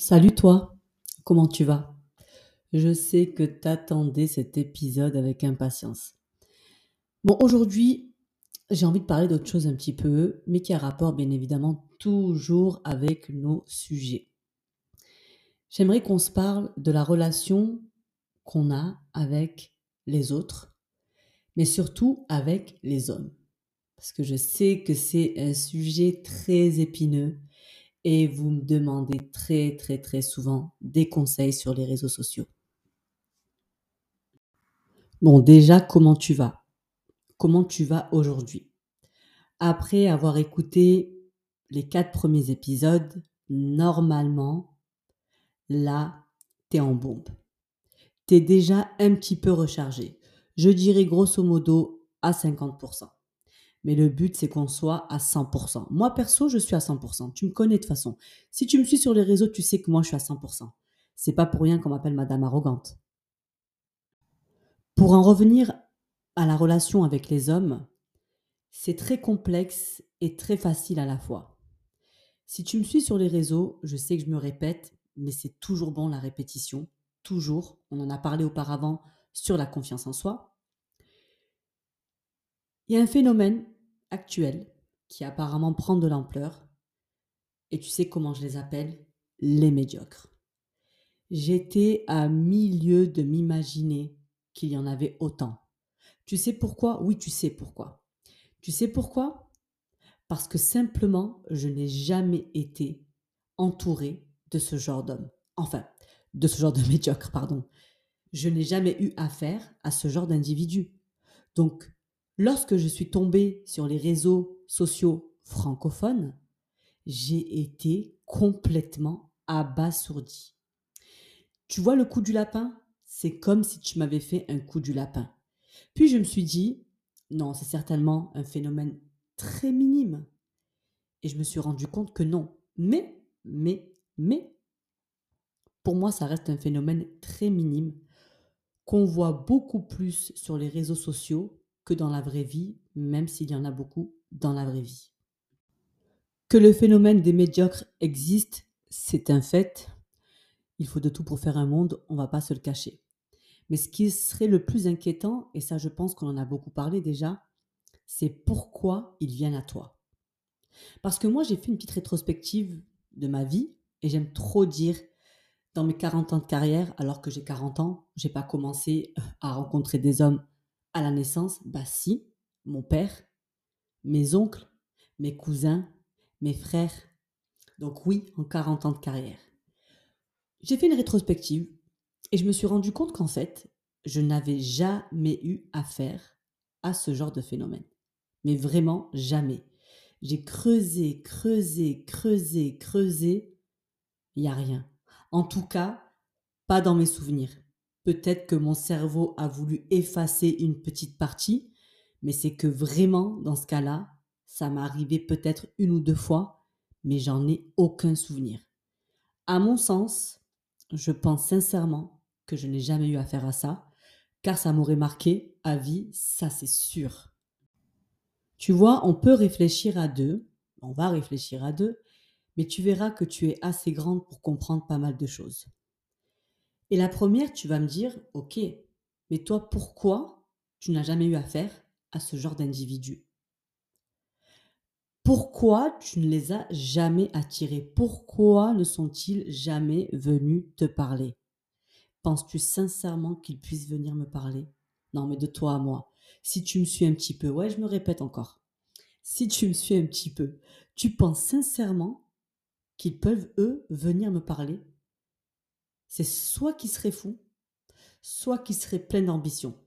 Salut toi, comment tu vas? Je sais que t'attendais cet épisode avec impatience. Bon, aujourd'hui, j'ai envie de parler d'autre chose un petit peu, mais qui a rapport bien évidemment toujours avec nos sujets. J'aimerais qu'on se parle de la relation qu'on a avec les autres, mais surtout avec les hommes. Parce que je sais que c'est un sujet très épineux et vous me demandez très très très souvent des conseils sur les réseaux sociaux. Bon, déjà, comment tu vas? Comment tu vas aujourd'hui? Après avoir écouté les quatre premiers épisodes, normalement, là, t'es en bombe. T'es déjà un petit peu rechargé. Je dirais grosso modo à 50%. Mais le but, c'est qu'on soit à 100%. Moi, perso, je suis à 100%. Tu me connais de toute façon. Si tu me suis sur les réseaux, tu sais que moi, je suis à 100%. C'est pas pour rien qu'on m'appelle Madame Arrogante. Pour en revenir à la relation avec les hommes, c'est très complexe et très facile à la fois. Si tu me suis sur les réseaux, je sais que je me répète, mais c'est toujours bon la répétition. Toujours. On en a parlé auparavant sur la confiance en soi. Il y a un phénomène actuel qui apparemment prend de l'ampleur. Et tu sais comment je les appelle Les médiocres. J'étais à milieu de m'imaginer qu'il y en avait autant. Tu sais pourquoi? Oui, tu sais pourquoi. Tu sais pourquoi? Parce que simplement, je n'ai jamais été entourée de ce genre d'homme. Enfin, de ce genre de médiocre, pardon. Je n'ai jamais eu affaire à ce genre d'individu. Donc, Lorsque je suis tombée sur les réseaux sociaux francophones, j'ai été complètement abasourdie. Tu vois le coup du lapin? C'est comme si tu m'avais fait un coup du lapin. Puis je me suis dit, non, c'est certainement un phénomène très minime. Et je me suis rendu compte que non. Mais, mais, mais, pour moi, ça reste un phénomène très minime qu'on voit beaucoup plus sur les réseaux sociaux que dans la vraie vie, même s'il y en a beaucoup dans la vraie vie. Que le phénomène des médiocres existe, c'est un fait. Il faut de tout pour faire un monde, on ne va pas se le cacher. Mais ce qui serait le plus inquiétant, et ça je pense qu'on en a beaucoup parlé déjà, c'est pourquoi ils viennent à toi. Parce que moi j'ai fait une petite rétrospective de ma vie, et j'aime trop dire dans mes 40 ans de carrière, alors que j'ai 40 ans, j'ai pas commencé à rencontrer des hommes à la naissance Bah si, mon père, mes oncles, mes cousins, mes frères. Donc oui, en 40 ans de carrière. J'ai fait une rétrospective et je me suis rendu compte qu'en fait, je n'avais jamais eu affaire à ce genre de phénomène. Mais vraiment jamais. J'ai creusé, creusé, creusé, creusé. Il n'y a rien. En tout cas, pas dans mes souvenirs. Peut-être que mon cerveau a voulu effacer une petite partie, mais c'est que vraiment, dans ce cas-là, ça m'est arrivé peut-être une ou deux fois, mais j'en ai aucun souvenir. À mon sens, je pense sincèrement que je n'ai jamais eu affaire à ça, car ça m'aurait marqué à vie, ça c'est sûr. Tu vois, on peut réfléchir à deux, on va réfléchir à deux, mais tu verras que tu es assez grande pour comprendre pas mal de choses. Et la première, tu vas me dire, ok, mais toi, pourquoi tu n'as jamais eu affaire à ce genre d'individu? Pourquoi tu ne les as jamais attirés? Pourquoi ne sont-ils jamais venus te parler? Penses-tu sincèrement qu'ils puissent venir me parler? Non, mais de toi à moi. Si tu me suis un petit peu, ouais, je me répète encore. Si tu me suis un petit peu, tu penses sincèrement qu'ils peuvent, eux, venir me parler? C'est soit qu'ils seraient fous, soit qu'ils seraient pleins d'ambition.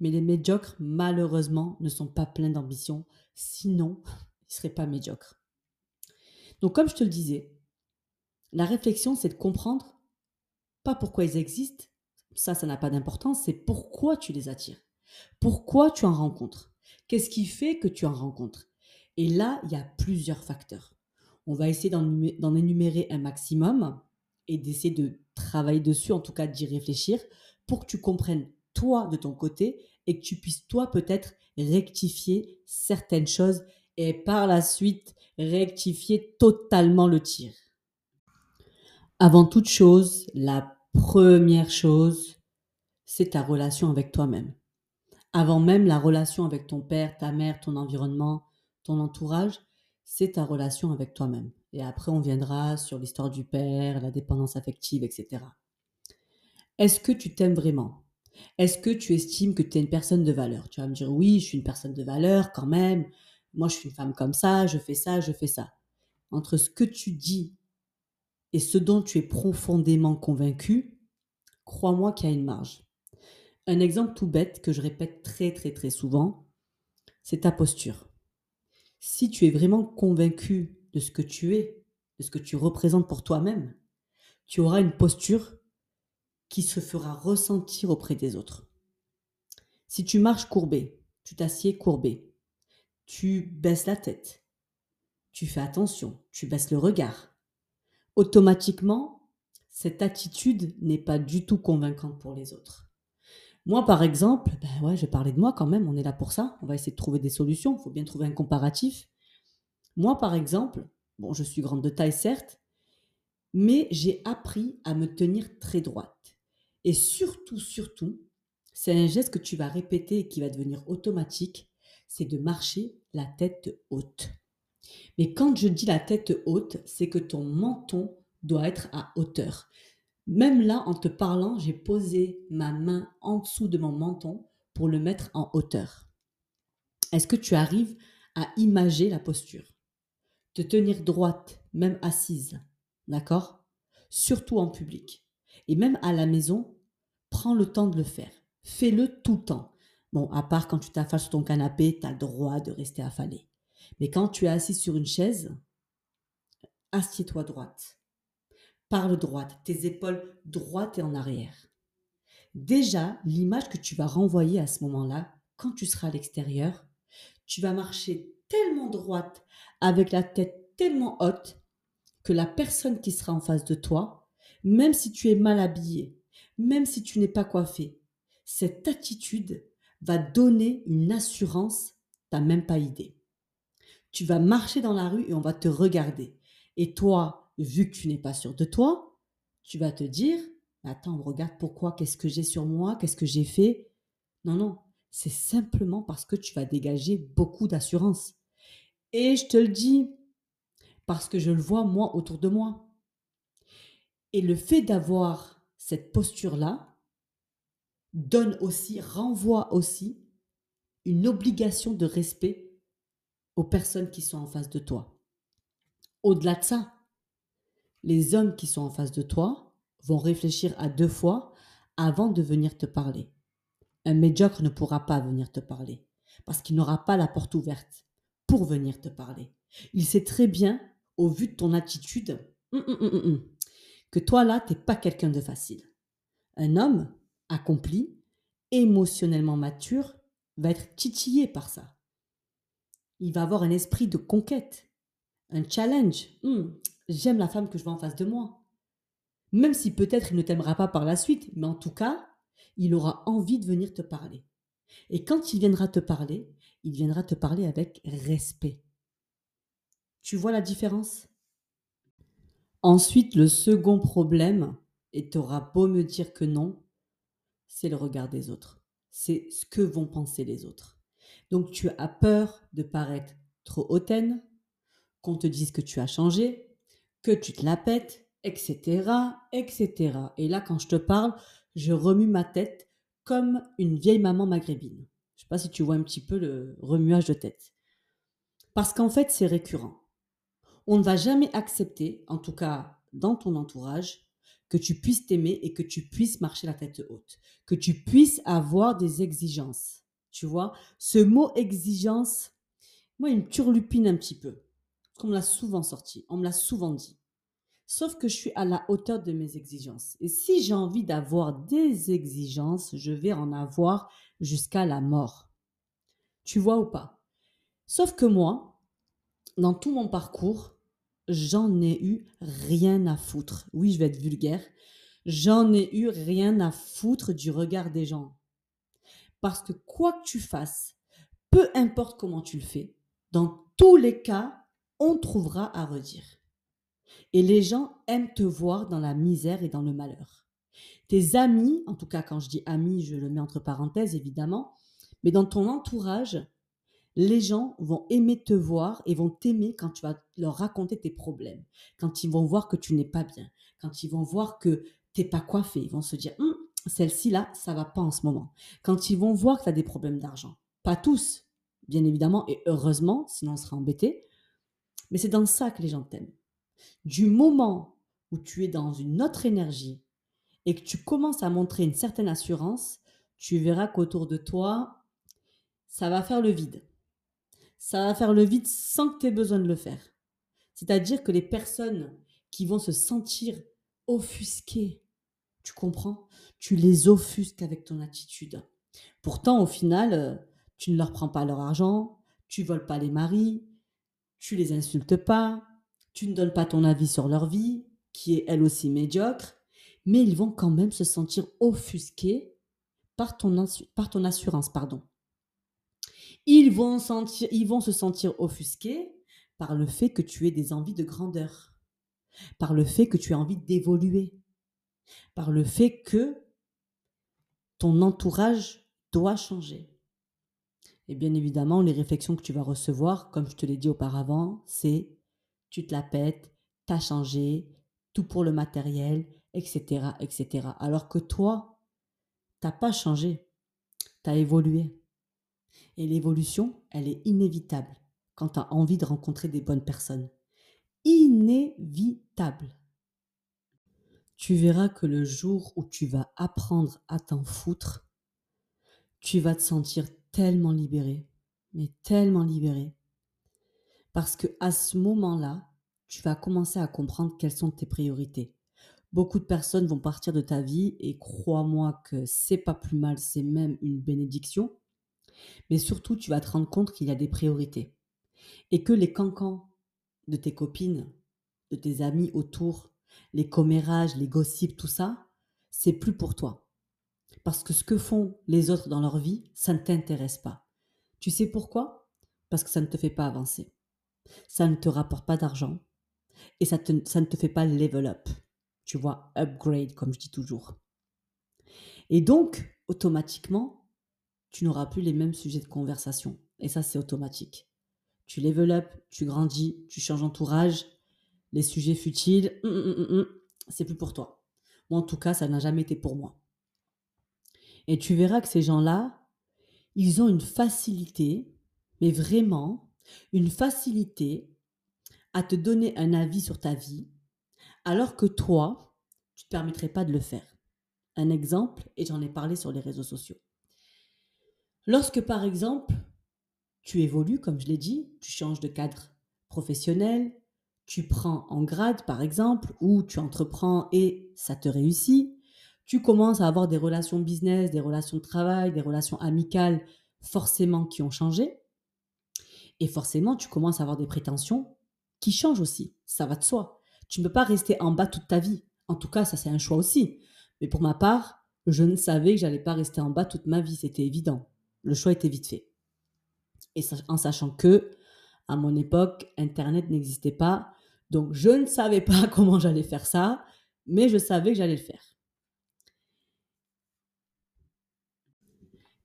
Mais les médiocres, malheureusement, ne sont pas pleins d'ambition, sinon, ils ne seraient pas médiocres. Donc, comme je te le disais, la réflexion, c'est de comprendre pas pourquoi ils existent, ça, ça n'a pas d'importance, c'est pourquoi tu les attires. Pourquoi tu en rencontres Qu'est-ce qui fait que tu en rencontres? Et là, il y a plusieurs facteurs. On va essayer d'en énumérer un maximum et d'essayer de travailler dessus, en tout cas d'y réfléchir, pour que tu comprennes toi de ton côté et que tu puisses toi peut-être rectifier certaines choses et par la suite rectifier totalement le tir. Avant toute chose, la première chose, c'est ta relation avec toi-même. Avant même la relation avec ton père, ta mère, ton environnement, ton entourage, c'est ta relation avec toi-même. Et après, on viendra sur l'histoire du père, la dépendance affective, etc. Est-ce que tu t'aimes vraiment? Est-ce que tu estimes que tu es une personne de valeur? Tu vas me dire oui, je suis une personne de valeur quand même. Moi, je suis une femme comme ça, je fais ça, je fais ça. Entre ce que tu dis et ce dont tu es profondément convaincu, crois-moi qu'il y a une marge. Un exemple tout bête que je répète très très très souvent, c'est ta posture. Si tu es vraiment convaincu de ce que tu es, de ce que tu représentes pour toi-même, tu auras une posture qui se fera ressentir auprès des autres. Si tu marches courbé, tu t'assieds courbé, tu baisses la tête, tu fais attention, tu baisses le regard, automatiquement, cette attitude n'est pas du tout convaincante pour les autres. Moi, par exemple, ben ouais, je parlais de moi quand même, on est là pour ça, on va essayer de trouver des solutions, il faut bien trouver un comparatif. Moi, par exemple, bon, je suis grande de taille, certes, mais j'ai appris à me tenir très droite. Et surtout, surtout, c'est un geste que tu vas répéter et qui va devenir automatique, c'est de marcher la tête haute. Mais quand je dis la tête haute, c'est que ton menton doit être à hauteur. Même là, en te parlant, j'ai posé ma main en dessous de mon menton pour le mettre en hauteur. Est-ce que tu arrives à imager la posture? Te tenir droite, même assise, d'accord? Surtout en public. Et même à la maison, prends le temps de le faire. Fais-le tout le temps. Bon, à part quand tu t'affales sur ton canapé, tu as droit de rester affalé. Mais quand tu es assis sur une chaise, assieds-toi droite. Parle droite, tes épaules droites et en arrière. Déjà, l'image que tu vas renvoyer à ce moment-là, quand tu seras à l'extérieur, tu vas marcher tellement droite, avec la tête tellement haute, que la personne qui sera en face de toi, même si tu es mal habillé, même si tu n'es pas coiffé, cette attitude va donner une assurance, t'as même pas idée. Tu vas marcher dans la rue et on va te regarder. Et toi, vu que tu n'es pas sûr de toi, tu vas te dire, attends, regarde pourquoi, qu'est-ce que j'ai sur moi, qu'est-ce que j'ai fait? Non, non, c'est simplement parce que tu vas dégager beaucoup d'assurance. Et je te le dis, parce que je le vois moi autour de moi. Et le fait d'avoir cette posture-là donne aussi, renvoie aussi une obligation de respect aux personnes qui sont en face de toi. Au-delà de ça, les hommes qui sont en face de toi vont réfléchir à deux fois avant de venir te parler. Un médiocre ne pourra pas venir te parler parce qu'il n'aura pas la porte ouverte pour venir te parler. Il sait très bien, au vu de ton attitude, hum, hum, hum, que toi là, t'es pas quelqu'un de facile. Un homme accompli, émotionnellement mature, va être titillé par ça il va avoir un esprit de conquête, un challenge. J'aime la femme que je vois en face de moi. Même si peut-être il ne t'aimera pas par la suite, mais en tout cas, il aura envie de venir te parler. Et quand il viendra te parler, il viendra te parler avec respect. Tu vois la différence? Ensuite, le second problème, et tu auras beau me dire que non, c'est le regard des autres. C'est ce que vont penser les autres. Donc tu as peur de paraître trop hautaine, qu'on te dise que tu as changé, que tu te la pètes, etc., etc. Et là, quand je te parle, je remue ma tête comme une vieille maman maghrébine. Pas si tu vois un petit peu le remuage de tête. Parce qu'en fait, c'est récurrent. On ne va jamais accepter, en tout cas dans ton entourage, que tu puisses t'aimer et que tu puisses marcher la tête haute, que tu puisses avoir des exigences. Tu vois, ce mot exigence, moi, il me turlupine un petit peu. Parce qu'on me l'a souvent sorti, on me l'a souvent dit. Sauf que je suis à la hauteur de mes exigences. Et si j'ai envie d'avoir des exigences, je vais en avoir jusqu'à la mort. Tu vois ou pas? Sauf que moi, dans tout mon parcours, j'en ai eu rien à foutre. Oui, je vais être vulgaire. J'en ai eu rien à foutre du regard des gens. Parce que quoi que tu fasses, peu importe comment tu le fais, dans tous les cas, on trouvera à redire. Et les gens aiment te voir dans la misère et dans le malheur. Tes amis, en tout cas quand je dis amis, je le mets entre parenthèses évidemment, mais dans ton entourage, les gens vont aimer te voir et vont t'aimer quand tu vas leur raconter tes problèmes, quand ils vont voir que tu n'es pas bien, quand ils vont voir que t'es pas coiffé, ils vont se dire hum, celle-ci là, ça va pas en ce moment. Quand ils vont voir que tu as des problèmes d'argent, pas tous, bien évidemment, et heureusement, sinon on serait embêté, mais c'est dans ça que les gens t'aiment. Du moment où tu es dans une autre énergie et que tu commences à montrer une certaine assurance, tu verras qu'autour de toi, ça va faire le vide. Ça va faire le vide sans que tu aies besoin de le faire. C'est-à-dire que les personnes qui vont se sentir offusquées, tu comprends? Tu les offusques avec ton attitude. Pourtant, au final, euh, tu ne leur prends pas leur argent, tu voles pas les maris, tu les insultes pas, tu ne donnes pas ton avis sur leur vie, qui est elle aussi médiocre, mais ils vont quand même se sentir offusqués par ton, assurance. Pardon. Ils vont, ils vont se sentir offusqués par le fait que tu aies des envies de grandeur, par le fait que tu as envie d'évoluer, par le fait que ton entourage doit changer. Et bien évidemment, les réflexions que tu vas recevoir, comme je te l'ai dit auparavant, c'est tu te la pètes, t'as changé, tout pour le matériel, etc., etc. Alors que toi, t'as pas changé, t'as évolué. Et l'évolution, elle est inévitable quand tu as envie de rencontrer des bonnes personnes. Inévitable. Tu verras que le jour où tu vas apprendre à t'en foutre, tu vas te sentir tellement libéré, mais tellement libéré. Parce que à ce moment-là, tu vas commencer à comprendre quelles sont tes priorités. Beaucoup de personnes vont partir de ta vie et crois-moi que c'est pas plus mal, c'est même une bénédiction. Mais surtout, tu vas te rendre compte qu'il y a des priorités et que les cancans de tes copines, de tes amis autour, les commérages, les gossips, tout ça, c'est plus pour toi. Parce que ce que font les autres dans leur vie, ça ne t'intéresse pas. Tu sais pourquoi? Parce que ça ne te fait pas avancer. Ça ne te rapporte pas d'argent. Et ça, ne te fait pas level up. Tu vois, upgrade, comme je dis toujours. Et donc, automatiquement, tu n'auras plus les mêmes sujets de conversation. Et ça, c'est automatique. Tu level up, tu grandis, tu changes d'entourage. Les sujets futiles, hum, hum, hum, c'est plus pour toi. Moi, en tout cas, ça n'a jamais été pour moi. Et tu verras que ces gens-là, ils ont une facilité, mais vraiment une facilité à te donner un avis sur ta vie, alors que toi, tu ne te permettrais pas de le faire. Un exemple, et j'en ai parlé sur les réseaux sociaux. Lorsque, par exemple, tu évolues, comme je l'ai dit, tu changes de cadre professionnel, tu prends en grade, par exemple, ou tu entreprends et ça te réussit, tu commences à avoir des relations business, des relations de travail, des relations amicales, forcément qui ont changé. Et forcément, tu commences à avoir des prétentions qui changent aussi. Ça va de soi. Tu ne peux pas rester en bas toute ta vie. En tout cas, ça c'est un choix aussi. Mais pour ma part, je ne savais que j'allais pas rester en bas toute ma vie, c'était évident. Le choix était vite fait. Et en sachant que, à mon époque, Internet n'existait pas. Donc, je ne savais pas comment j'allais faire ça, mais je savais que j'allais le faire.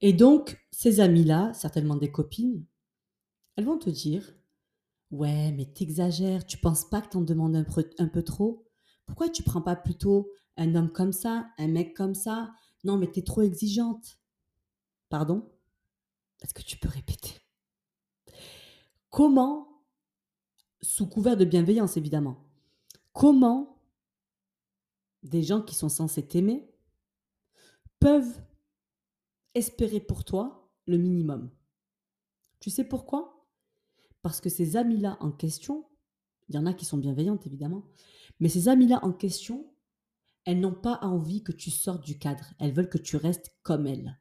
Et donc, ces amis-là, certainement des copines, elles vont te dire Ouais, mais t'exagères, tu penses pas que t'en demandes un peu, trop? Pourquoi tu prends pas plutôt un homme comme ça, un mec comme ça? Non, mais t'es trop exigeante. Pardon? Est-ce que tu peux répéter? Comment, sous couvert de bienveillance évidemment, comment des gens qui sont censés t'aimer peuvent espérer pour toi le minimum? Tu sais pourquoi? Parce que ces amis-là en question, il y en a qui sont bienveillantes évidemment, mais ces amis-là en question, elles n'ont pas envie que tu sortes du cadre, elles veulent que tu restes comme elles.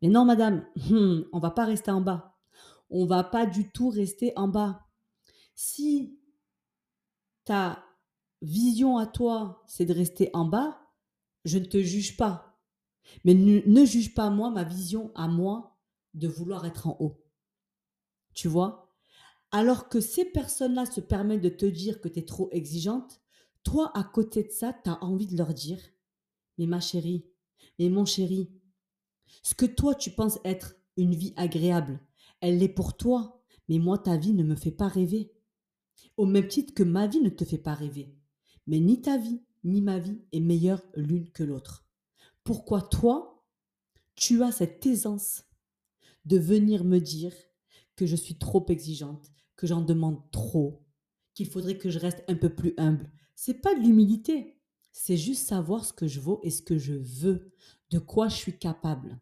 Mais non madame, on on va pas rester en bas. On va pas du tout rester en bas. Si ta vision à toi, c'est de rester en bas, je ne te juge pas. Mais ne, juge pas moi, ma vision à moi de vouloir être en haut. Tu vois? Alors que ces personnes-là se permettent de te dire que tu es trop exigeante, toi, à côté de ça, tu as envie de leur dire Mais ma chérie, mais mon chéri, ce que toi tu penses être une vie agréable, elle l'est pour toi, mais moi, ta vie ne me fait pas rêver. Au même titre que ma vie ne te fait pas rêver. Mais ni ta vie, ni ma vie est meilleure l'une que l'autre. Pourquoi toi, tu as cette aisance de venir me dire que je suis trop exigeante, j'en demande trop, qu'il faudrait que je reste un peu plus humble. C'est pas de l'humilité, c'est juste savoir ce que je vaux et ce que je veux, de quoi je suis capable.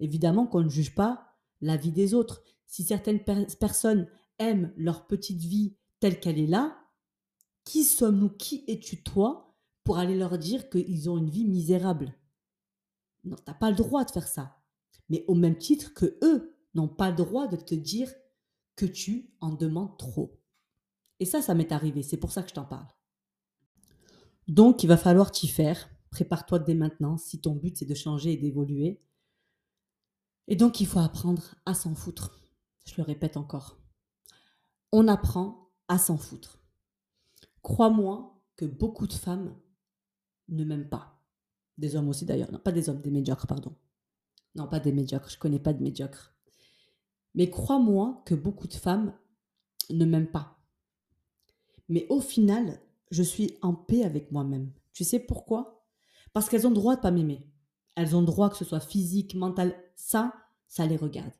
Évidemment qu'on ne juge pas la vie des autres. Si certaines personnes aiment leur petite vie telle qu'elle est là, qui sommes-nous, qui es-tu toi pour aller leur dire qu'ils ont une vie misérable? Non, tu n'as pas le droit de faire ça. Mais au même titre que eux n'ont pas le droit de te dire que tu en demandes trop. Et ça, ça m'est arrivé, c'est pour ça que je t'en parle. Donc, il va falloir t'y faire. Prépare-toi dès maintenant si ton but c'est de changer et d'évoluer. Et donc, il faut apprendre à s'en foutre. Je le répète encore. On apprend à s'en foutre. Crois-moi que beaucoup de femmes ne m'aiment pas. Des hommes aussi d'ailleurs. Non, pas des hommes, des médiocres, pardon. Non, pas des médiocres. Je connais pas de médiocres. Mais crois-moi que beaucoup de femmes ne m'aiment pas. Mais au final, je suis en paix avec moi-même. Tu sais pourquoi? Parce qu'elles ont droit de pas m'aimer. Elles ont droit que ce soit physique, mental, ça, ça les regarde.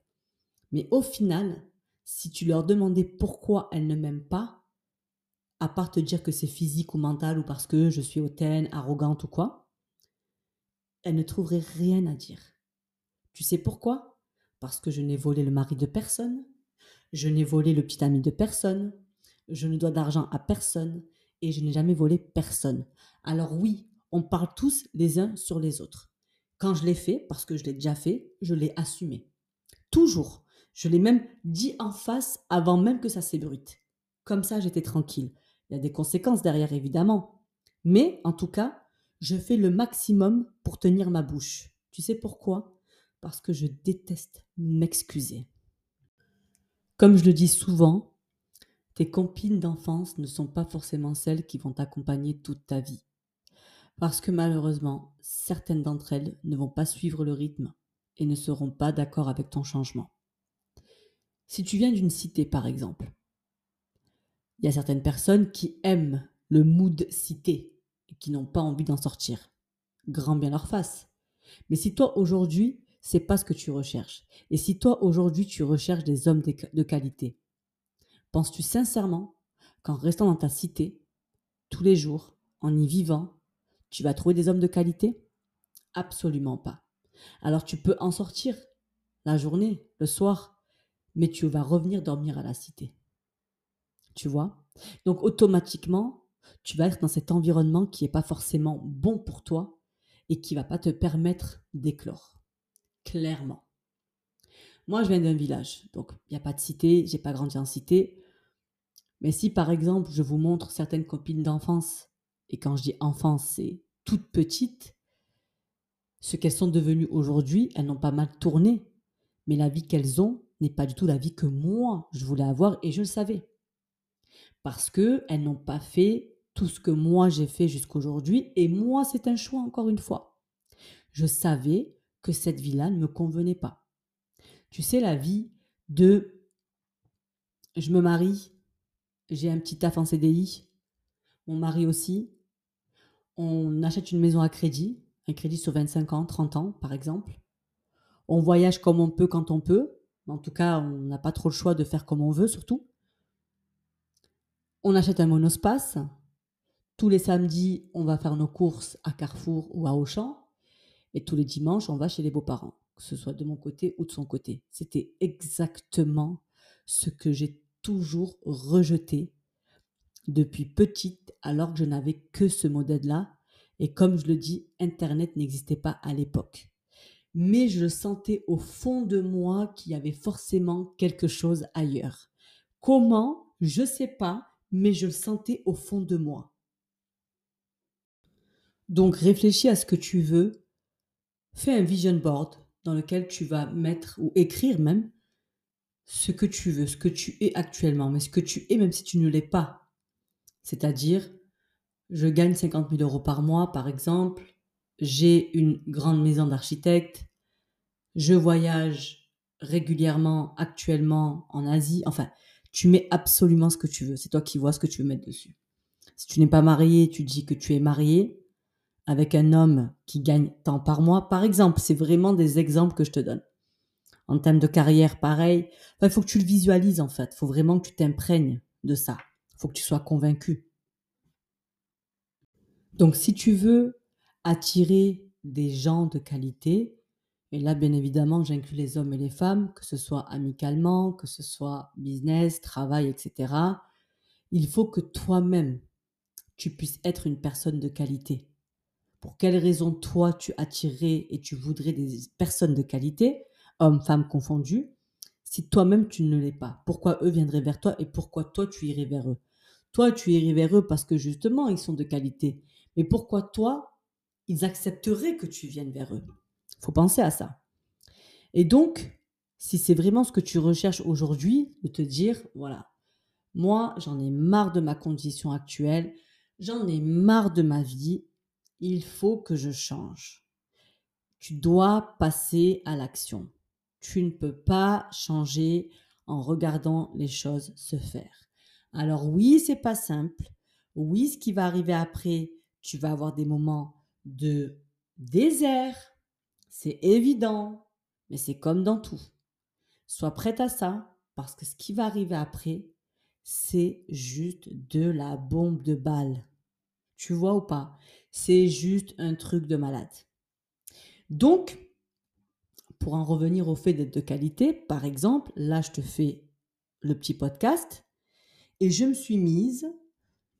Mais au final, si tu leur demandais pourquoi elles ne m'aiment pas, à part te dire que c'est physique ou mental ou parce que je suis hautaine, arrogante ou quoi, elles ne trouveraient rien à dire. Tu sais pourquoi? Parce que je n'ai volé le mari de personne, je n'ai volé le petit ami de personne, je ne dois d'argent à personne et je n'ai jamais volé personne. Alors oui, on parle tous les uns sur les autres. Quand je l'ai fait, parce que je l'ai déjà fait, je l'ai assumé. Toujours. Je l'ai même dit en face avant même que ça s'ébruite. Comme ça, j'étais tranquille. Il y a des conséquences derrière, évidemment. Mais, en tout cas, je fais le maximum pour tenir ma bouche. Tu sais pourquoi? Parce que je déteste m'excuser. Comme je le dis souvent, tes copines d'enfance ne sont pas forcément celles qui vont t'accompagner toute ta vie. Parce que malheureusement, certaines d'entre elles ne vont pas suivre le rythme et ne seront pas d'accord avec ton changement. Si tu viens d'une cité, par exemple, il y a certaines personnes qui aiment le mood cité et qui n'ont pas envie d'en sortir. Grand bien leur face. Mais si toi aujourd'hui, c'est pas ce que tu recherches, et si toi aujourd'hui tu recherches des hommes de qualité, penses-tu sincèrement qu'en restant dans ta cité, tous les jours, en y vivant, tu vas trouver des hommes de qualité? Absolument pas. Alors tu peux en sortir la journée, le soir, mais tu vas revenir dormir à la cité. Tu vois? Donc automatiquement, tu vas être dans cet environnement qui n'est pas forcément bon pour toi et qui va pas te permettre d'éclore. Clairement. Moi, je viens d'un village, donc il n'y a pas de cité, j'ai pas grandi en cité. Mais si par exemple, je vous montre certaines copines d'enfance et quand je dis enfance, c'est toutes petites, ce qu'elles sont devenues aujourd'hui, elles n'ont pas mal tourné, mais la vie qu'elles ont n'est pas du tout la vie que moi, je voulais avoir et je le savais. Parce qu'elles n'ont pas fait tout ce que moi j'ai fait jusqu'aujourd'hui, et moi c'est un choix encore une fois. Je savais que cette vie-là ne me convenait pas. Tu sais, la vie de je me marie, j'ai un petit taf en CDI, mon mari aussi, on achète une maison à crédit, un crédit sur 25 ans, 30 ans par exemple. On voyage comme on peut quand on peut. En tout cas, on n'a pas trop le choix de faire comme on veut surtout. On achète un monospace. Tous les samedis, on va faire nos courses à Carrefour ou à Auchan. Et tous les dimanches, on va chez les beaux-parents, que ce soit de mon côté ou de son côté. C'était exactement ce que j'ai toujours rejeté depuis petite alors que je n'avais que ce modèle-là. Et comme je le dis, Internet n'existait pas à l'époque. Mais je sentais au fond de moi qu'il y avait forcément quelque chose ailleurs. Comment? Je ne sais pas, mais je le sentais au fond de moi. Donc réfléchis à ce que tu veux. Fais un vision board dans lequel tu vas mettre ou écrire même ce que tu veux, ce que tu es actuellement, mais ce que tu es même si tu ne l'es pas. C'est-à-dire, je gagne 50 000 euros par mois, par exemple, j'ai une grande maison d'architecte, je voyage régulièrement, actuellement en Asie, enfin, tu mets absolument ce que tu veux, c'est toi qui vois ce que tu veux mettre dessus. Si tu n'es pas marié, tu dis que tu es marié avec un homme qui gagne tant par mois, par exemple, c'est vraiment des exemples que je te donne. En termes de carrière, pareil. Il faut que tu le visualises en fait. Il faut vraiment que tu t'imprègnes de ça. Il faut que tu sois convaincu. Donc si tu veux attirer des gens de qualité, et là bien évidemment j'inclus les hommes et les femmes, que ce soit amicalement, que ce soit business, travail, etc., il faut que toi-même, tu puisses être une personne de qualité. Pour quelles raisons toi tu attirerais et tu voudrais des personnes de qualité, hommes, femmes confondus, si toi-même tu ne l'es pas? Pourquoi eux viendraient vers toi et pourquoi toi tu irais vers eux? Toi tu irais vers eux parce que justement ils sont de qualité. Mais pourquoi toi, ils accepteraient que tu viennes vers eux? Faut penser à ça. Et donc, si c'est vraiment ce que tu recherches aujourd'hui, de te dire, voilà, moi, j'en ai marre de ma condition actuelle, j'en ai marre de ma vie, il faut que je change. Tu dois passer à l'action. Tu ne peux pas changer en regardant les choses se faire. Alors oui, c'est pas simple. Oui, ce qui va arriver après, tu vas avoir des moments de désert, c'est évident, mais c'est comme dans tout. Sois prête à ça, parce que ce qui va arriver après, c'est juste de la bombe de balle. Tu vois ou pas? C'est juste un truc de malade. Donc, pour en revenir au fait d'être de qualité, par exemple, là, je te fais le petit podcast et je me suis mise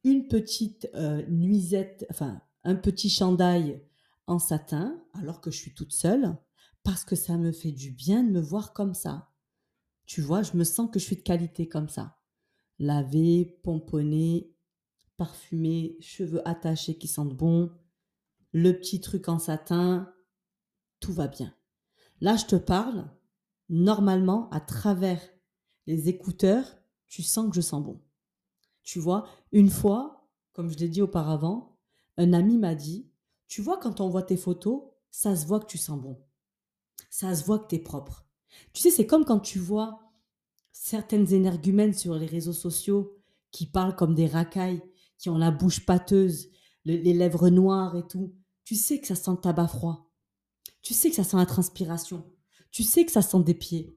une petite euh, nuisette, enfin, un petit chandail en satin alors que je suis toute seule parce que ça me fait du bien de me voir comme ça. Tu vois, je me sens que je suis de qualité comme ça. Lavé, pomponné, parfumé, cheveux attachés qui sentent bon, le petit truc en satin, tout va bien. Là, je te parle, normalement, à travers les écouteurs, tu sens que je sens bon. Tu vois, une fois, comme je l'ai dit auparavant, un ami m'a dit, tu vois, quand on voit tes photos, ça se voit que tu sens bon. Ça se voit que tu es propre. Tu sais, c'est comme quand tu vois certaines énergumènes sur les réseaux sociaux qui parlent comme des racailles, qui ont la bouche pâteuse, les lèvres noires et tout. Tu sais que ça sent le tabac froid. Tu sais que ça sent la transpiration. Tu sais que ça sent des pieds.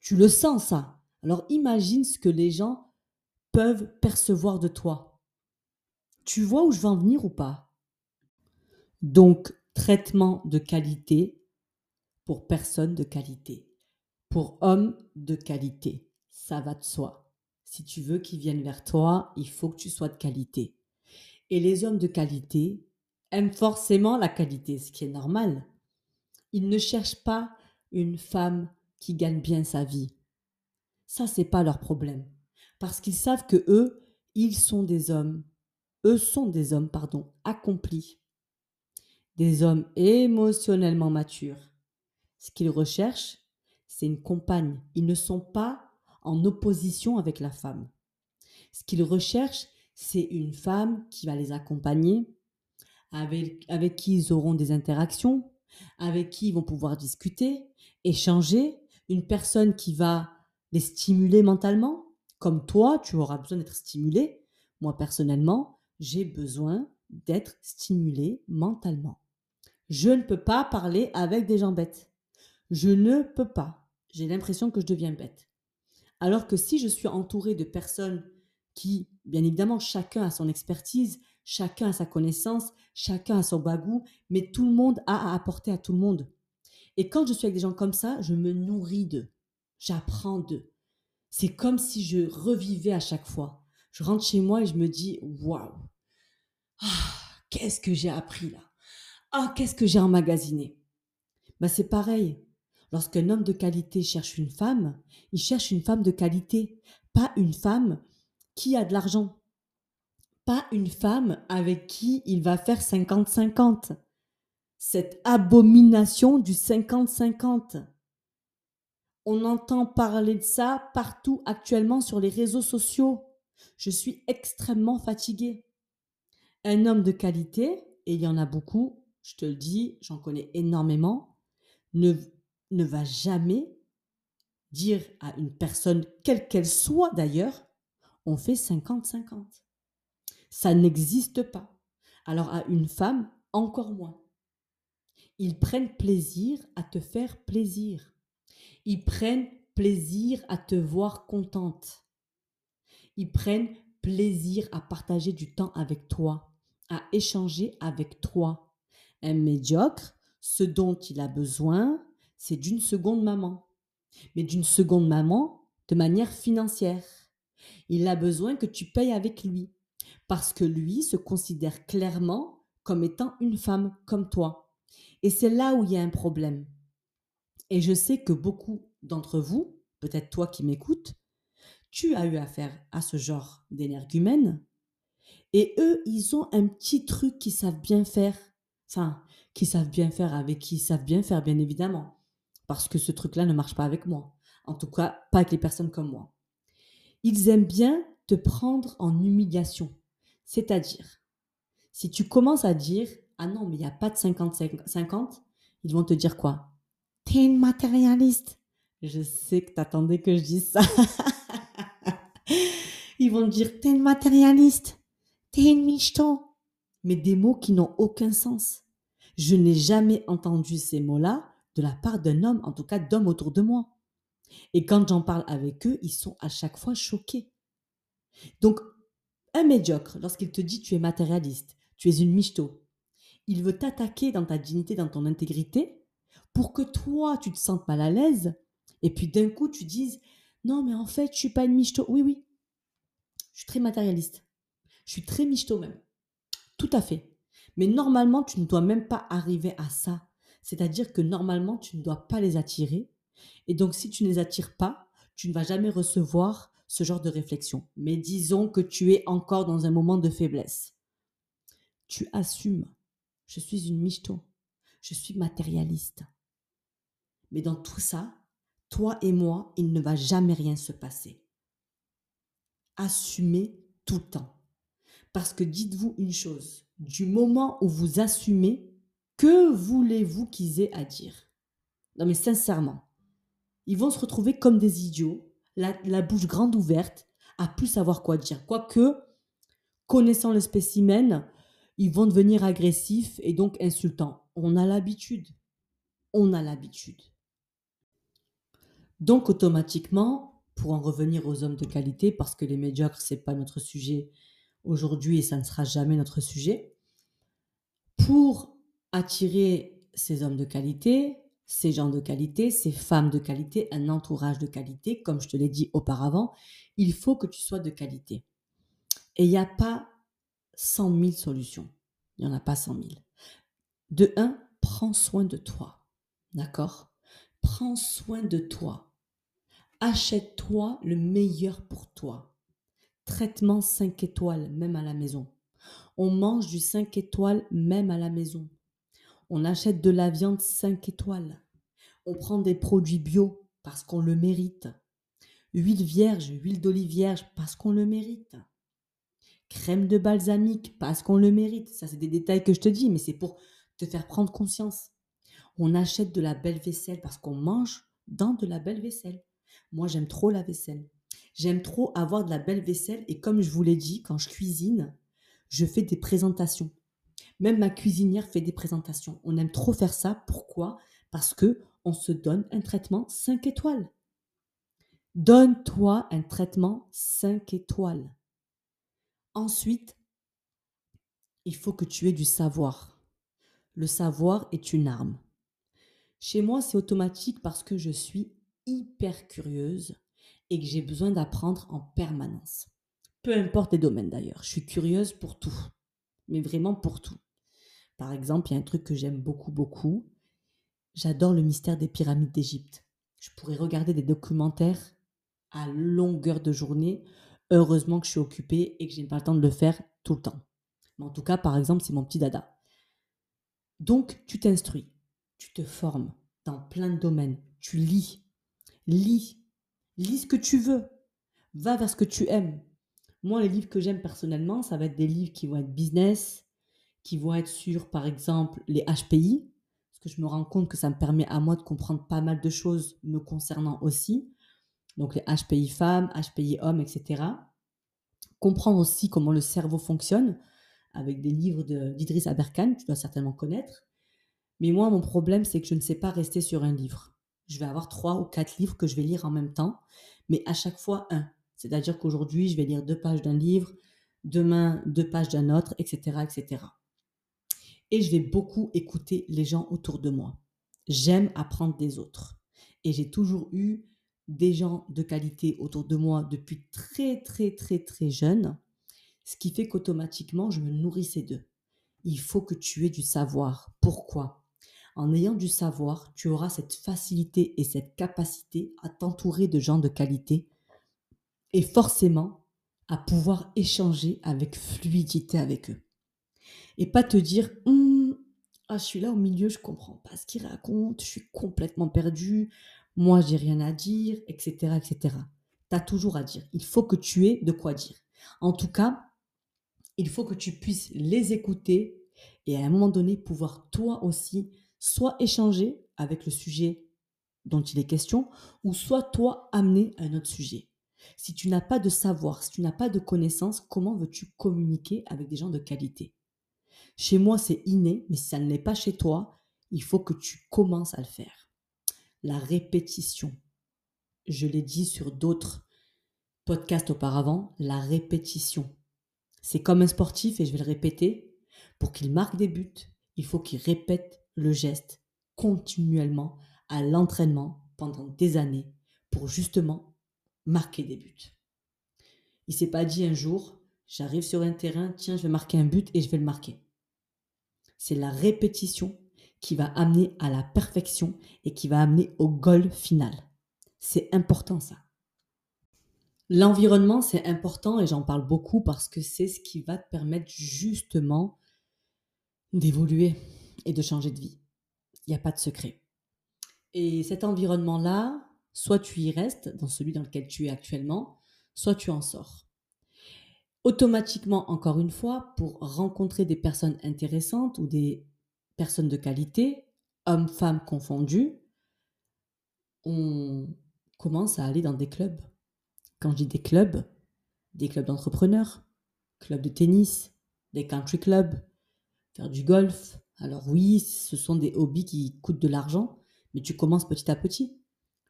Tu le sens, ça. Alors imagine ce que les gens peuvent percevoir de toi. Tu vois où je veux en venir ou pas? Donc, traitement de qualité pour personne de qualité. Pour homme de qualité. Ça va de soi. Si tu veux qu'ils viennent vers toi, il faut que tu sois de qualité. Et les hommes de qualité aiment forcément la qualité, ce qui est normal. Ils ne cherchent pas une femme qui gagne bien sa vie. Ça, c'est pas leur problème. Parce qu'ils savent que eux, ils sont des hommes. Eux sont des hommes, pardon, accomplis des hommes émotionnellement matures. Ce qu'ils recherchent, c'est une compagne. Ils ne sont pas en opposition avec la femme. Ce qu'ils recherchent, c'est une femme qui va les accompagner, avec, avec qui ils auront des interactions, avec qui ils vont pouvoir discuter, échanger, une personne qui va les stimuler mentalement, comme toi, tu auras besoin d'être stimulé. Moi, personnellement, j'ai besoin d'être stimulé mentalement. Je ne peux pas parler avec des gens bêtes. Je ne peux pas. J'ai l'impression que je deviens bête. Alors que si je suis entouré de personnes qui, bien évidemment, chacun a son expertise, chacun a sa connaissance, chacun a son bagou, mais tout le monde a à apporter à tout le monde. Et quand je suis avec des gens comme ça, je me nourris d'eux. J'apprends d'eux. C'est comme si je revivais à chaque fois. Je rentre chez moi et je me dis waouh, ah, qu'est-ce que j'ai appris là? Ah, qu'est-ce que j'ai emmagasiné? Bah, C'est pareil. Lorsqu'un homme de qualité cherche une femme, il cherche une femme de qualité, pas une femme qui a de l'argent, pas une femme avec qui il va faire 50-50. Cette abomination du 50-50. On entend parler de ça partout actuellement sur les réseaux sociaux. Je suis extrêmement fatiguée. Un homme de qualité, et il y en a beaucoup, je te le dis, j'en connais énormément, ne, ne va jamais dire à une personne, quelle qu'elle soit d'ailleurs, on fait 50-50. Ça n'existe pas. Alors à une femme, encore moins. Ils prennent plaisir à te faire plaisir. Ils prennent plaisir à te voir contente. Ils prennent plaisir à partager du temps avec toi, à échanger avec toi. Un médiocre, ce dont il a besoin, c'est d'une seconde maman. Mais d'une seconde maman de manière financière. Il a besoin que tu payes avec lui. Parce que lui se considère clairement comme étant une femme comme toi. Et c'est là où il y a un problème. Et je sais que beaucoup d'entre vous, peut-être toi qui m'écoutes, tu as eu affaire à ce genre d'énergumène. Et eux, ils ont un petit truc qu'ils savent bien faire. Enfin, qu'ils savent bien faire, avec qui ils savent bien faire, bien évidemment. Parce que ce truc-là ne marche pas avec moi. En tout cas, pas avec les personnes comme moi. Ils aiment bien te prendre en humiliation. C'est-à-dire, si tu commences à dire Ah non, mais il n'y a pas de 50-50, ils vont te dire quoi? T'es une matérialiste. Je sais que t'attendais que je dise ça. ils vont te dire T'es une matérialiste. T'es une michto. Mais des mots qui n'ont aucun sens. Je n'ai jamais entendu ces mots-là de la part d'un homme, en tout cas d'hommes autour de moi. Et quand j'en parle avec eux, ils sont à chaque fois choqués. Donc, un médiocre, lorsqu'il te dit tu es matérialiste, tu es une michto, il veut t'attaquer dans ta dignité, dans ton intégrité, pour que toi, tu te sentes mal à l'aise, et puis d'un coup, tu dises non, mais en fait, je suis pas une michto. Oui, oui, je suis très matérialiste. Je suis très michto même. Tout à fait. Mais normalement, tu ne dois même pas arriver à ça. C'est-à-dire que normalement, tu ne dois pas les attirer. Et donc, si tu ne les attires pas, tu ne vas jamais recevoir ce genre de réflexion. Mais disons que tu es encore dans un moment de faiblesse. Tu assumes. Je suis une michto. Je suis matérialiste. Mais dans tout ça, toi et moi, il ne va jamais rien se passer. Assumez tout le temps. Parce que dites-vous une chose, du moment où vous assumez, que voulez-vous qu'ils aient à dire? Non mais sincèrement, ils vont se retrouver comme des idiots, la, bouche grande ouverte, à plus savoir quoi dire. Quoique, connaissant le spécimen, ils vont devenir agressifs et donc insultants. On a l'habitude. On a l'habitude. Donc automatiquement, pour en revenir aux hommes de qualité, parce que les médiocres, c'est pas notre sujet aujourd'hui et ça ne sera jamais notre sujet, pour attirer ces hommes de qualité, ces gens de qualité, ces femmes de qualité, un entourage de qualité, comme je te l'ai dit auparavant, il faut que tu sois de qualité. Et il n'y a pas 100 000 solutions. Il n'y en a pas 100 000. De un, prends soin de toi. D'accord? Prends soin de toi. Achète-toi le meilleur pour toi. Traitement 5 étoiles, même à la maison. On mange du 5 étoiles, même à la maison. On achète de la viande 5 étoiles. On prend des produits bio parce qu'on le mérite. Huile vierge, huile d'olive vierge parce qu'on le mérite. Crème de balsamique parce qu'on le mérite. Ça, c'est des détails que je te dis, mais c'est pour te faire prendre conscience. On achète de la belle vaisselle parce qu'on mange dans de la belle vaisselle. Moi, j'aime trop la vaisselle. J'aime trop avoir de la belle vaisselle et comme je vous l'ai dit, quand je cuisine, je fais des présentations. Même ma cuisinière fait des présentations. On aime trop faire ça. Pourquoi? Parce que on se donne un traitement 5 étoiles. Donne-toi un traitement 5 étoiles. Ensuite, il faut que tu aies du savoir. Le savoir est une arme. Chez moi, c'est automatique parce que je suis hyper curieuse et que j'ai besoin d'apprendre en permanence. Peu importe les domaines d'ailleurs, je suis curieuse pour tout, mais vraiment pour tout. Par exemple, il y a un truc que j'aime beaucoup, beaucoup. J'adore le mystère des pyramides d'Égypte. Je pourrais regarder des documentaires à longueur de journée. Heureusement que je suis occupée et que je n'ai pas le temps de le faire tout le temps. Mais en tout cas, par exemple, c'est mon petit dada. Donc, tu t'instruis, tu te formes dans plein de domaines, tu lis, Lis. Lis ce que tu veux. Va vers ce que tu aimes. Moi, les livres que j'aime personnellement, ça va être des livres qui vont être business, qui vont être sur, par exemple, les HPI, parce que je me rends compte que ça me permet à moi de comprendre pas mal de choses me concernant aussi. Donc les HPI femmes, HPI hommes, etc. Comprendre aussi comment le cerveau fonctionne, avec des livres d'Idriss Aberkan, tu dois certainement connaître. Mais moi, mon problème, c'est que je ne sais pas rester sur un livre. Je vais avoir trois ou quatre livres que je vais lire en même temps, mais à chaque fois un. C'est-à-dire qu'aujourd'hui, je vais lire deux pages d'un livre, demain deux pages d'un autre, etc., etc. Et je vais beaucoup écouter les gens autour de moi. J'aime apprendre des autres. Et j'ai toujours eu des gens de qualité autour de moi depuis très, très, très, très jeune, ce qui fait qu'automatiquement, je me nourrissais d'eux. Il faut que tu aies du savoir. Pourquoi? En ayant du savoir, tu auras cette facilité et cette capacité à t'entourer de gens de qualité et forcément à pouvoir échanger avec fluidité avec eux. Et pas te dire, hum, ah, je suis là au milieu, je comprends pas ce qu'il raconte, je suis complètement perdu, moi j'ai rien à dire, etc. etc. Tu toujours à dire. Il faut que tu aies de quoi dire. En tout cas, il faut que tu puisses les écouter et à un moment donné pouvoir toi aussi soit échanger avec le sujet dont il est question, ou soit toi amener un autre sujet. Si tu n'as pas de savoir, si tu n'as pas de connaissances, comment veux-tu communiquer avec des gens de qualité? Chez moi, c'est inné, mais si ça ne l'est pas chez toi, il faut que tu commences à le faire. La répétition. Je l'ai dit sur d'autres podcasts auparavant, la répétition. C'est comme un sportif, et je vais le répéter, pour qu'il marque des buts, il faut qu'il répète le geste continuellement à l'entraînement pendant des années pour justement marquer des buts. Il s'est pas dit un jour, j'arrive sur un terrain, tiens, je vais marquer un but et je vais le marquer. C'est la répétition qui va amener à la perfection et qui va amener au goal final. C'est important ça. L'environnement, c'est important et j'en parle beaucoup parce que c'est ce qui va te permettre justement d'évoluer et de changer de vie. Il n'y a pas de secret. Et cet environnement-là, Soit tu y restes dans celui dans lequel tu es actuellement, soit tu en sors. Automatiquement, encore une fois, pour rencontrer des personnes intéressantes ou des personnes de qualité, hommes, femmes confondus, on commence à aller dans des clubs. Quand je dis des clubs, des clubs d'entrepreneurs, clubs de tennis, des country clubs, faire du golf. Alors oui, ce sont des hobbies qui coûtent de l'argent, mais tu commences petit à petit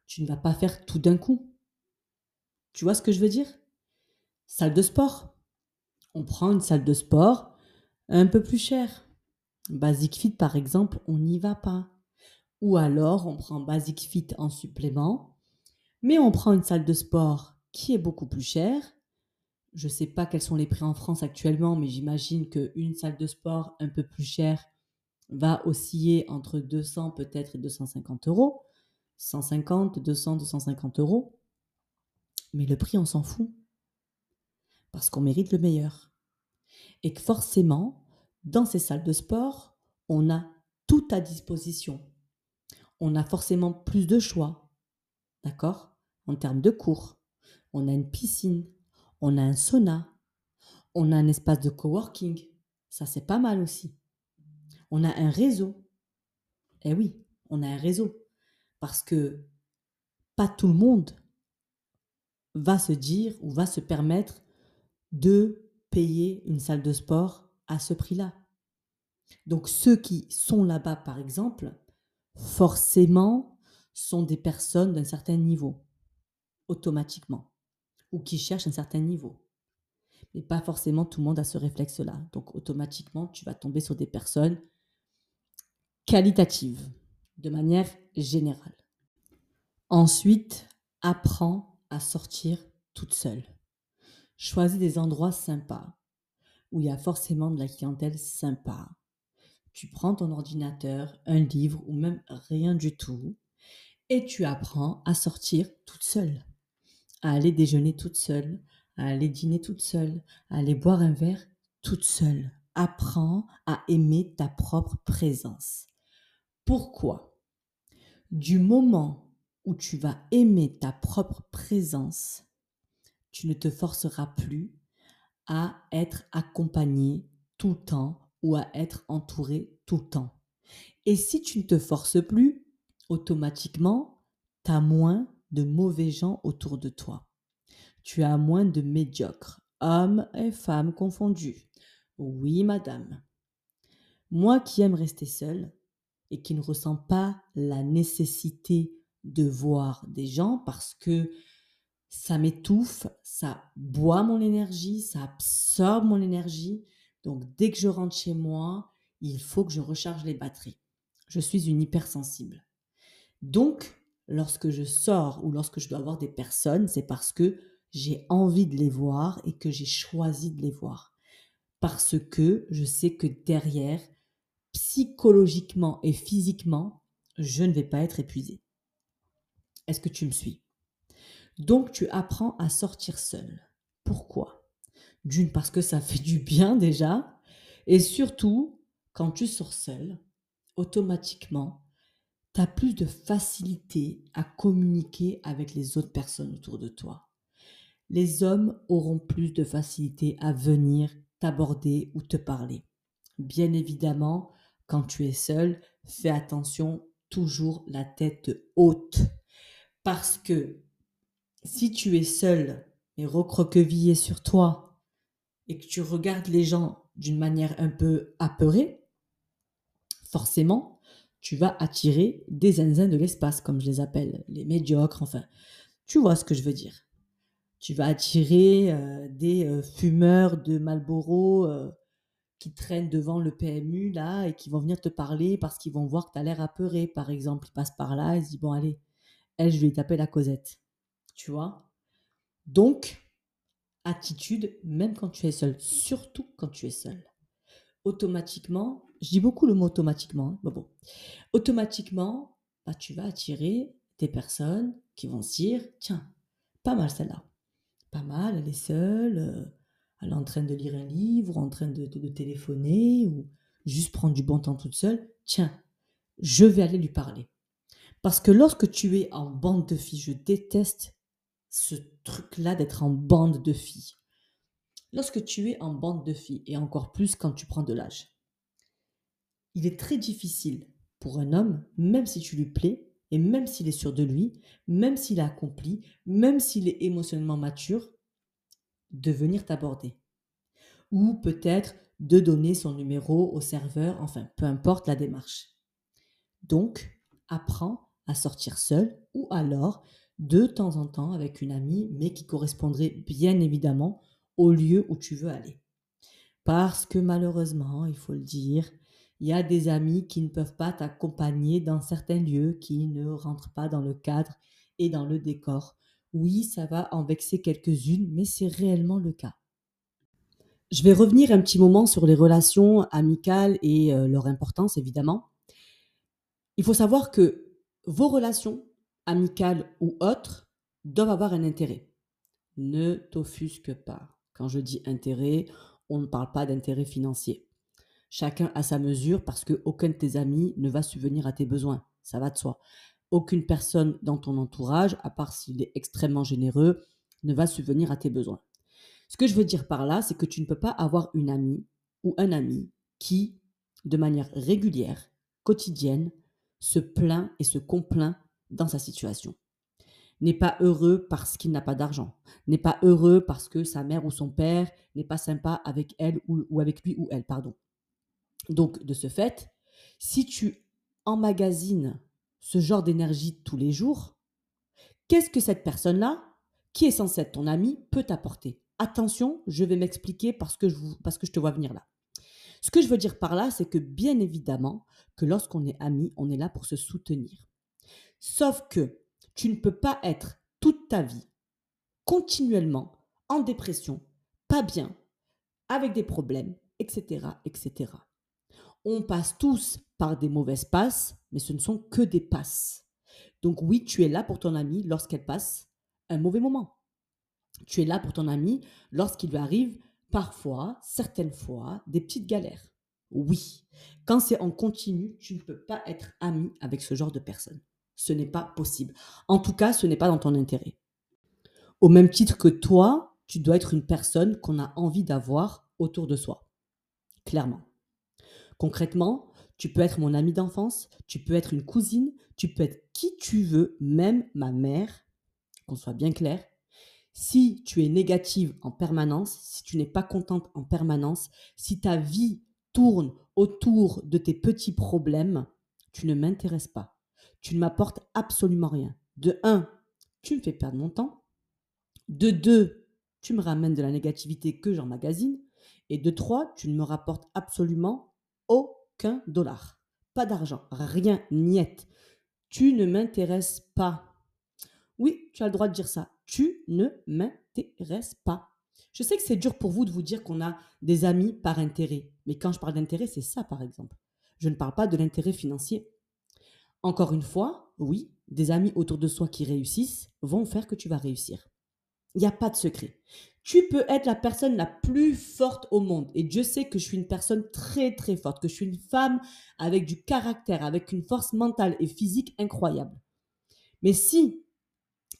tu ne vas pas faire tout d'un coup. Tu vois ce que je veux dire? Salle de sport. On prend une salle de sport un peu plus chère. Basic Fit, par exemple, on n'y va pas. Ou alors, on prend Basic Fit en supplément, mais on prend une salle de sport qui est beaucoup plus chère. Je ne sais pas quels sont les prix en France actuellement, mais j'imagine qu'une salle de sport un peu plus chère va osciller entre 200 peut-être et 250 euros. 150, 200, 250 euros. Mais le prix, on s'en fout. Parce qu'on mérite le meilleur. Et que forcément, dans ces salles de sport, on a tout à disposition. On a forcément plus de choix. D'accord En termes de cours. On a une piscine. On a un sauna. On a un espace de coworking. Ça, c'est pas mal aussi. On a un réseau. Eh oui, on a un réseau. Parce que pas tout le monde va se dire ou va se permettre de payer une salle de sport à ce prix-là. Donc ceux qui sont là-bas, par exemple, forcément sont des personnes d'un certain niveau, automatiquement, ou qui cherchent un certain niveau. Mais pas forcément tout le monde a ce réflexe-là. Donc automatiquement, tu vas tomber sur des personnes qualitatives de manière générale. Ensuite, apprends à sortir toute seule. Choisis des endroits sympas où il y a forcément de la clientèle sympa. Tu prends ton ordinateur, un livre ou même rien du tout et tu apprends à sortir toute seule, à aller déjeuner toute seule, à aller dîner toute seule, à aller boire un verre toute seule. Apprends à aimer ta propre présence. Pourquoi? Du moment où tu vas aimer ta propre présence, tu ne te forceras plus à être accompagné tout le temps ou à être entouré tout le temps. Et si tu ne te forces plus, automatiquement, tu as moins de mauvais gens autour de toi. Tu as moins de médiocres, hommes et femmes confondus. Oui, madame. Moi qui aime rester seule et qui ne ressens pas la nécessité de voir des gens parce que ça m'étouffe, ça boit mon énergie, ça absorbe mon énergie. Donc dès que je rentre chez moi, il faut que je recharge les batteries. Je suis une hypersensible. Donc, lorsque je sors ou lorsque je dois voir des personnes, c'est parce que j'ai envie de les voir et que j'ai choisi de les voir. Parce que je sais que derrière, psychologiquement et physiquement, je ne vais pas être épuisée. Est-ce que tu me suis? Donc tu apprends à sortir seul. Pourquoi? D'une parce que ça fait du bien déjà. Et surtout, quand tu sors seul, automatiquement, tu as plus de facilité à communiquer avec les autres personnes autour de toi. Les hommes auront plus de facilité à venir t'aborder ou te parler. Bien évidemment, quand tu es seul, fais attention, toujours la tête haute. Parce que si tu es seul et recroquevillé sur toi et que tu regardes les gens d'une manière un peu apeurée, forcément, tu vas attirer des zinzins de l'espace, comme je les appelle, les médiocres, enfin, tu vois ce que je veux dire. Tu vas attirer euh, des euh, fumeurs de Marlboro euh, qui traînent devant le PMU là et qui vont venir te parler parce qu'ils vont voir que tu as l'air apeuré, par exemple. Ils passent par là se disent Bon, allez, je vais taper la causette. Tu vois Donc, attitude, même quand tu es seul, surtout quand tu es seul. Automatiquement, je dis beaucoup le mot automatiquement, hein, bon, automatiquement, bah, tu vas attirer des personnes qui vont se dire Tiens, pas mal celle-là. Pas mal, elle est seule. Euh, elle est en train de lire un livre, en train de, téléphoner, ou juste prendre du bon temps toute seule, tiens, je vais aller lui parler. Parce que lorsque tu es en bande de filles, je déteste ce truc-là d'être en bande de filles. Lorsque tu es en bande de filles, et encore plus quand tu prends de l'âge, il est très difficile pour un homme, même si tu lui plais, et même s'il est sûr de lui, même s'il a accompli, même s'il est émotionnellement mature, de venir t'aborder. Ou peut-être de donner son numéro au serveur, enfin, peu importe la démarche. Donc, apprends à sortir seul ou alors de temps en temps avec une amie, mais qui correspondrait bien évidemment au lieu où tu veux aller. Parce que malheureusement, il faut le dire, il y a des amis qui ne peuvent pas t'accompagner dans certains lieux qui ne rentrent pas dans le cadre et dans le décor oui, ça va en vexer quelques-unes, mais c'est réellement le cas. Je vais revenir un petit moment sur les relations amicales et euh, leur importance, évidemment. Il faut savoir que vos relations, amicales ou autres, doivent avoir un intérêt. Ne t'offusque pas. Quand je dis intérêt, on ne parle pas d'intérêt financier. Chacun a sa mesure parce qu'aucun de tes amis ne va subvenir à tes besoins. Ça va de soi aucune personne dans ton entourage, à part s'il est extrêmement généreux, ne va subvenir à tes besoins. Ce que je veux dire par là, c'est que tu ne peux pas avoir une amie ou un ami qui, de manière régulière, quotidienne, se plaint et se complaint dans sa situation. N'est pas heureux parce qu'il n'a pas d'argent, n'est pas heureux parce que sa mère ou son père n'est pas sympa avec elle ou, avec lui ou elle, pardon. Donc, de ce fait, si tu emmagasines ce genre d'énergie tous les jours, qu'est-ce que cette personne-là, qui est censée être ton ami, peut t'apporter? Attention, je vais m'expliquer parce, que je parce que je te vois venir là. Ce que je veux dire par là, c'est que bien évidemment que lorsqu'on est ami, on est là pour se soutenir. Sauf que tu ne peux pas être toute ta vie continuellement en dépression, pas bien, avec des problèmes, etc., etc. On passe tous par des mauvaises passes, mais ce ne sont que des passes. Donc oui, tu es là pour ton ami lorsqu'elle passe un mauvais moment. Tu es là pour ton ami lorsqu'il lui arrive parfois, certaines fois, des petites galères. Oui, quand c'est en continu, tu ne peux pas être ami avec ce genre de personnes. Ce n'est pas possible. En tout cas, ce n'est pas dans ton intérêt. Au même titre que toi, tu dois être une personne qu'on a envie d'avoir autour de soi. Clairement. Concrètement, tu peux être mon ami d'enfance, tu peux être une cousine, tu peux être qui tu veux, même ma mère, qu'on soit bien clair. Si tu es négative en permanence, si tu n'es pas contente en permanence, si ta vie tourne autour de tes petits problèmes, tu ne m'intéresses pas. Tu ne m'apportes absolument rien. De un, tu me fais perdre mon temps. De deux, tu me ramènes de la négativité que j'emmagasine. Et de trois, tu ne me rapportes absolument aucun dollar. Pas d'argent, rien, niette. Tu ne m'intéresses pas. Oui, tu as le droit de dire ça. Tu ne m'intéresses pas. Je sais que c'est dur pour vous de vous dire qu'on a des amis par intérêt. Mais quand je parle d'intérêt, c'est ça par exemple. Je ne parle pas de l'intérêt financier. Encore une fois, oui, des amis autour de soi qui réussissent vont faire que tu vas réussir. Il n'y a pas de secret. Tu peux être la personne la plus forte au monde. Et Dieu sait que je suis une personne très très forte, que je suis une femme avec du caractère, avec une force mentale et physique incroyable. Mais si,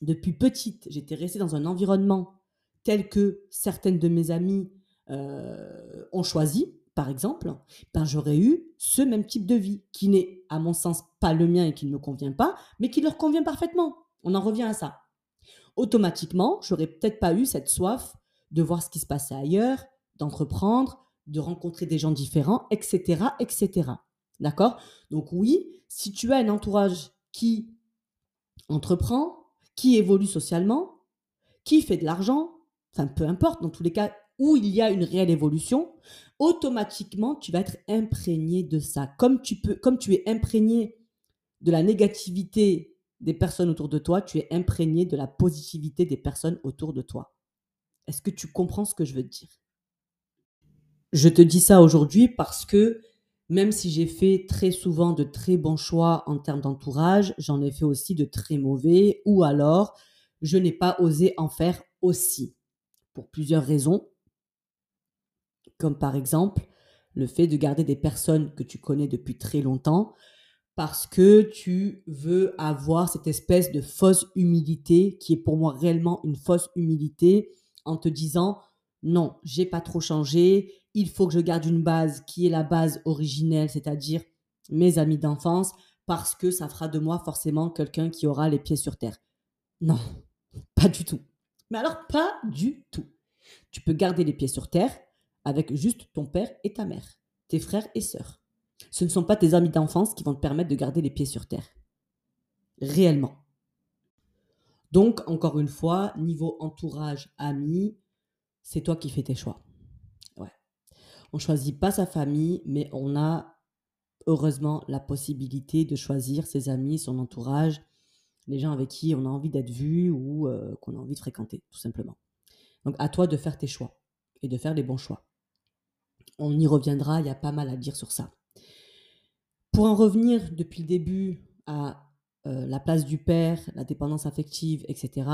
depuis petite, j'étais restée dans un environnement tel que certaines de mes amies euh, ont choisi, par exemple, ben j'aurais eu ce même type de vie qui n'est, à mon sens, pas le mien et qui ne me convient pas, mais qui leur convient parfaitement. On en revient à ça automatiquement, j'aurais peut-être pas eu cette soif de voir ce qui se passait ailleurs, d'entreprendre, de rencontrer des gens différents, etc., etc. D'accord? Donc oui, si tu as un entourage qui entreprend, qui évolue socialement, qui fait de l'argent, enfin peu importe, dans tous les cas où il y a une réelle évolution, automatiquement tu vas être imprégné de ça. Comme tu es imprégné de la négativité des personnes autour de toi, tu es imprégné de la positivité des personnes autour de toi. Est-ce que tu comprends ce que je veux te dire? Je te dis ça aujourd'hui parce que même si j'ai fait très souvent de très bons choix en termes d'entourage, j'en ai fait aussi de très mauvais ou alors je n'ai pas osé en faire aussi pour plusieurs raisons. Comme par exemple le fait de garder des personnes que tu connais depuis très longtemps parce que tu veux avoir cette espèce de fausse humilité qui est pour moi réellement une fausse humilité en te disant non, j'ai pas trop changé, il faut que je garde une base qui est la base originelle, c'est-à-dire mes amis d'enfance, parce que ça fera de moi forcément quelqu'un qui aura les pieds sur terre. Non, pas du tout. Mais alors, pas du tout. Tu peux garder les pieds sur terre avec juste ton père et ta mère, tes frères et sœurs. Ce ne sont pas tes amis d'enfance qui vont te permettre de garder les pieds sur terre. Réellement. Donc, encore une fois, niveau entourage, amis, c'est toi qui fais tes choix. Ouais. On choisit pas sa famille, mais on a heureusement la possibilité de choisir ses amis, son entourage, les gens avec qui on a envie d'être vu ou euh, qu'on a envie de fréquenter, tout simplement. Donc, à toi de faire tes choix et de faire les bons choix. On y reviendra, il y a pas mal à dire sur ça. Pour en revenir depuis le début à euh, la place du père, la dépendance affective, etc.,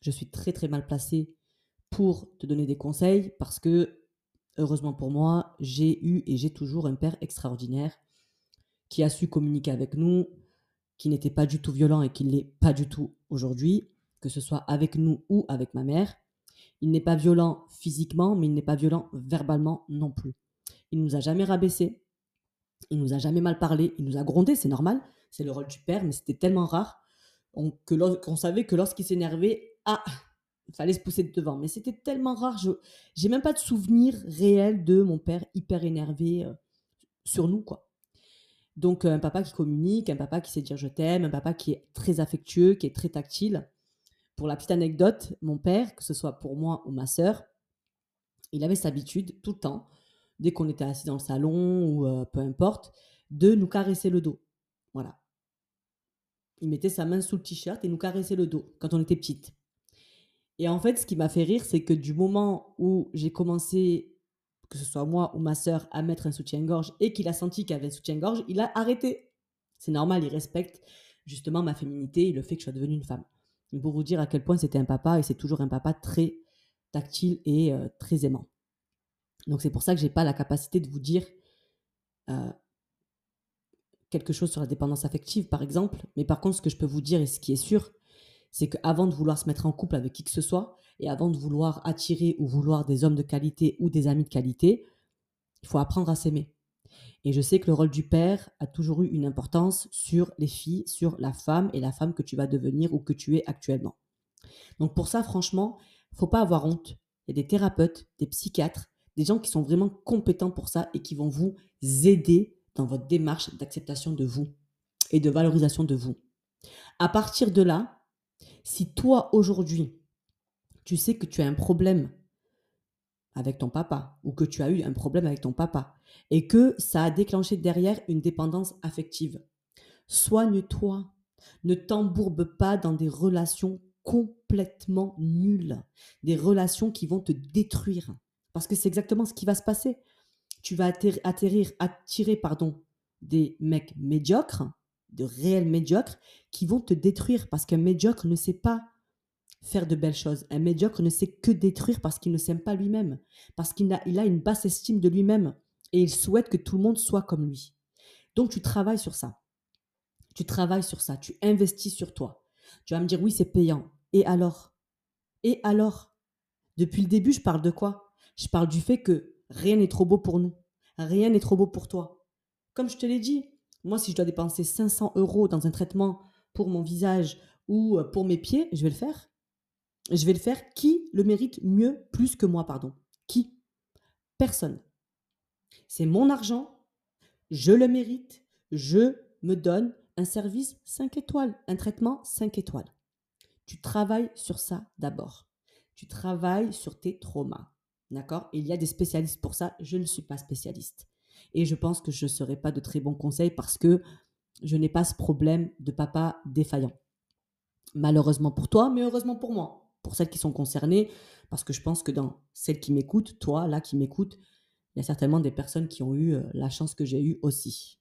je suis très très mal placée pour te donner des conseils parce que, heureusement pour moi, j'ai eu et j'ai toujours un père extraordinaire qui a su communiquer avec nous, qui n'était pas du tout violent et qui ne l'est pas du tout aujourd'hui, que ce soit avec nous ou avec ma mère. Il n'est pas violent physiquement, mais il n'est pas violent verbalement non plus. Il nous a jamais rabaissé, il nous a jamais mal parlé, il nous a grondé, c'est normal, c'est le rôle du père, mais c'était tellement rare qu'on savait que lorsqu'il s'énervait, ah, il fallait se pousser de devant. Mais c'était tellement rare, je n'ai même pas de souvenir réel de mon père hyper énervé euh, sur nous, quoi. Donc euh, un papa qui communique, un papa qui sait dire je t'aime, un papa qui est très affectueux, qui est très tactile. Pour la petite anecdote, mon père, que ce soit pour moi ou ma sœur, il avait cette habitude tout le temps dès qu'on était assis dans le salon ou euh, peu importe, de nous caresser le dos. Voilà. Il mettait sa main sous le t-shirt et nous caressait le dos quand on était petite. Et en fait, ce qui m'a fait rire, c'est que du moment où j'ai commencé, que ce soit moi ou ma sœur, à mettre un soutien-gorge et qu'il a senti qu'il avait un soutien-gorge, il a arrêté. C'est normal, il respecte justement ma féminité et le fait que je sois devenue une femme. Pour vous dire à quel point c'était un papa, et c'est toujours un papa très tactile et euh, très aimant. Donc c'est pour ça que je n'ai pas la capacité de vous dire euh, quelque chose sur la dépendance affective, par exemple. Mais par contre, ce que je peux vous dire et ce qui est sûr, c'est qu'avant de vouloir se mettre en couple avec qui que ce soit, et avant de vouloir attirer ou vouloir des hommes de qualité ou des amis de qualité, il faut apprendre à s'aimer. Et je sais que le rôle du père a toujours eu une importance sur les filles, sur la femme et la femme que tu vas devenir ou que tu es actuellement. Donc pour ça, franchement, faut pas avoir honte. Il y a des thérapeutes, des psychiatres, des gens qui sont vraiment compétents pour ça et qui vont vous aider dans votre démarche d'acceptation de vous et de valorisation de vous. À partir de là, si toi aujourd'hui, tu sais que tu as un problème avec ton papa ou que tu as eu un problème avec ton papa et que ça a déclenché derrière une dépendance affective, soigne-toi. Ne t'embourbe pas dans des relations complètement nulles, des relations qui vont te détruire. Parce que c'est exactement ce qui va se passer. Tu vas atterrir, attirer pardon, des mecs médiocres, de réels médiocres, qui vont te détruire parce qu'un médiocre ne sait pas faire de belles choses. Un médiocre ne sait que détruire parce qu'il ne s'aime pas lui-même, parce qu'il a, il a une basse estime de lui-même et il souhaite que tout le monde soit comme lui. Donc tu travailles sur ça. Tu travailles sur ça, tu investis sur toi. Tu vas me dire oui, c'est payant. Et alors? Et alors? Depuis le début, je parle de quoi? Je parle du fait que rien n'est trop beau pour nous. Rien n'est trop beau pour toi. Comme je te l'ai dit, moi, si je dois dépenser 500 euros dans un traitement pour mon visage ou pour mes pieds, je vais le faire je vais le faire. Qui le mérite mieux, plus que moi, pardon? Qui? Personne. C'est mon argent, je le mérite, je me donne un service 5 étoiles, un traitement 5 étoiles. Tu travailles sur ça d'abord. Tu travailles sur tes traumas. D'accord? Il y a des spécialistes pour ça. Je ne suis pas spécialiste. Et je pense que je ne serai pas de très bons conseils parce que je n'ai pas ce problème de papa défaillant. Malheureusement pour toi, mais heureusement pour moi pour celles qui sont concernées, parce que je pense que dans celles qui m'écoutent, toi, là, qui m'écoutes, il y a certainement des personnes qui ont eu euh, la chance que j'ai eue aussi.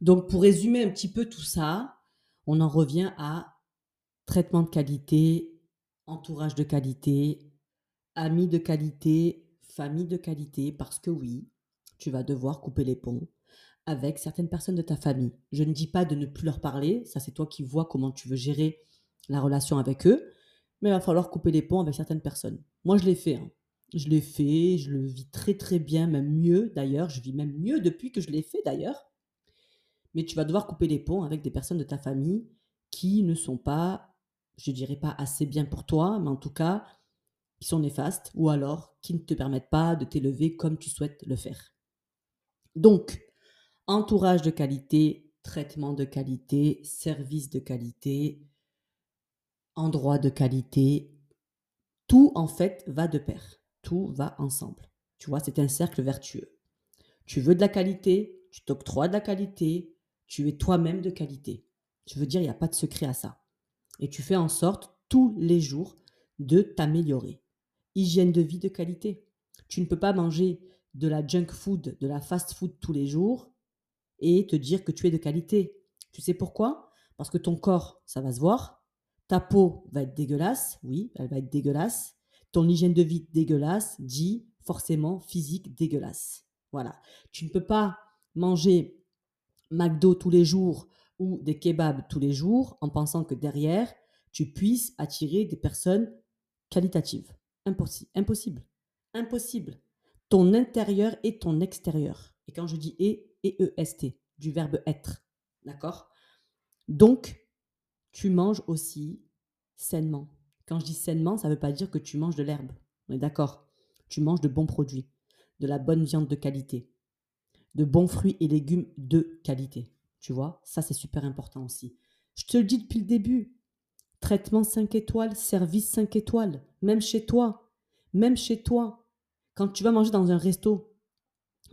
Donc, pour résumer un petit peu tout ça, on en revient à traitement de qualité, entourage de qualité, amis de qualité, famille de qualité, parce que oui, tu vas devoir couper les ponts avec certaines personnes de ta famille. Je ne dis pas de ne plus leur parler, ça c'est toi qui vois comment tu veux gérer la relation avec eux, mais il va falloir couper les ponts avec certaines personnes. Moi, je l'ai fait. Hein. Je l'ai fait, je le vis très très bien, même mieux d'ailleurs. Je vis même mieux depuis que je l'ai fait d'ailleurs. Mais tu vas devoir couper les ponts avec des personnes de ta famille qui ne sont pas, je dirais pas assez bien pour toi, mais en tout cas, qui sont néfastes ou alors qui ne te permettent pas de t'élever comme tu souhaites le faire. Donc, entourage de qualité, traitement de qualité, service de qualité, endroit de qualité, tout en fait va de pair. Tout va ensemble. Tu vois, c'est un cercle vertueux. Tu veux de la qualité, tu t'octroies de la qualité, tu es toi-même de qualité. Je veux dire, il n'y a pas de secret à ça. Et tu fais en sorte tous les jours de t'améliorer. Hygiène de vie de qualité. Tu ne peux pas manger de la junk food, de la fast food tous les jours et te dire que tu es de qualité. Tu sais pourquoi? Parce que ton corps, ça va se voir, ta peau va être dégueulasse, oui, elle va être dégueulasse. Ton hygiène de vie dégueulasse dit forcément physique dégueulasse. Voilà. Tu ne peux pas manger McDo tous les jours ou des kebabs tous les jours en pensant que derrière, tu puisses attirer des personnes qualitatives. Impossible. Impossible. Impossible. Ton intérieur et ton extérieur. Et quand je dis et, et-e-s-t, du verbe être. D'accord? Donc, tu manges aussi sainement. Quand je dis sainement, ça ne veut pas dire que tu manges de l'herbe. On est d'accord Tu manges de bons produits, de la bonne viande de qualité, de bons fruits et légumes de qualité. Tu vois Ça, c'est super important aussi. Je te le dis depuis le début. Traitement 5 étoiles, service 5 étoiles, même chez toi. Même chez toi. Quand tu vas manger dans un resto,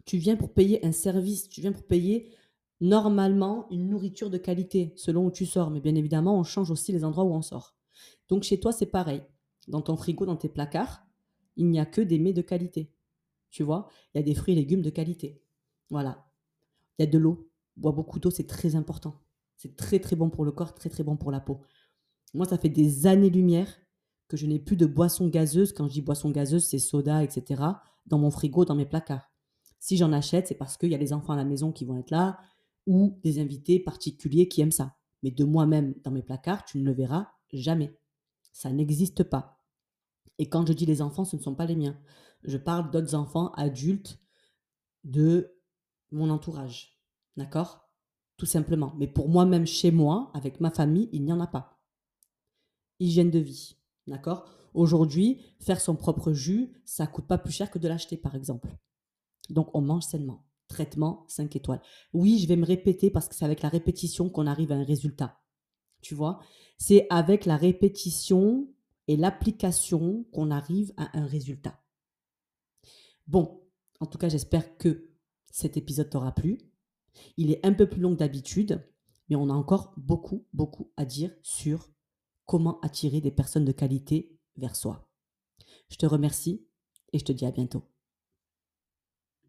tu viens pour payer un service, tu viens pour payer normalement une nourriture de qualité selon où tu sors. Mais bien évidemment, on change aussi les endroits où on sort. Donc chez toi, c'est pareil. Dans ton frigo, dans tes placards, il n'y a que des mets de qualité. Tu vois, il y a des fruits et légumes de qualité. Voilà. Il y a de l'eau. Bois beaucoup d'eau, c'est très important. C'est très très bon pour le corps, très très bon pour la peau. Moi, ça fait des années-lumière que je n'ai plus de boissons gazeuses. Quand je dis boissons gazeuses, c'est soda, etc. dans mon frigo, dans mes placards. Si j'en achète, c'est parce qu'il y a les enfants à la maison qui vont être là, ou des invités particuliers qui aiment ça. Mais de moi-même dans mes placards, tu ne le verras jamais. Ça n'existe pas. Et quand je dis les enfants, ce ne sont pas les miens. Je parle d'autres enfants adultes de mon entourage. D'accord? Tout simplement. Mais pour moi-même, chez moi, avec ma famille, il n'y en a pas. Hygiène de vie. D'accord? Aujourd'hui, faire son propre jus, ça coûte pas plus cher que de l'acheter, par exemple. Donc, on mange sainement. Traitement 5 étoiles. Oui, je vais me répéter parce que c'est avec la répétition qu'on arrive à un résultat. Tu vois? C'est avec la répétition et l'application qu'on arrive à un résultat. Bon, en tout cas, j'espère que cet épisode t'aura plu. Il est un peu plus long que d'habitude, mais on a encore beaucoup, beaucoup à dire sur comment attirer des personnes de qualité vers soi. Je te remercie et je te dis à bientôt.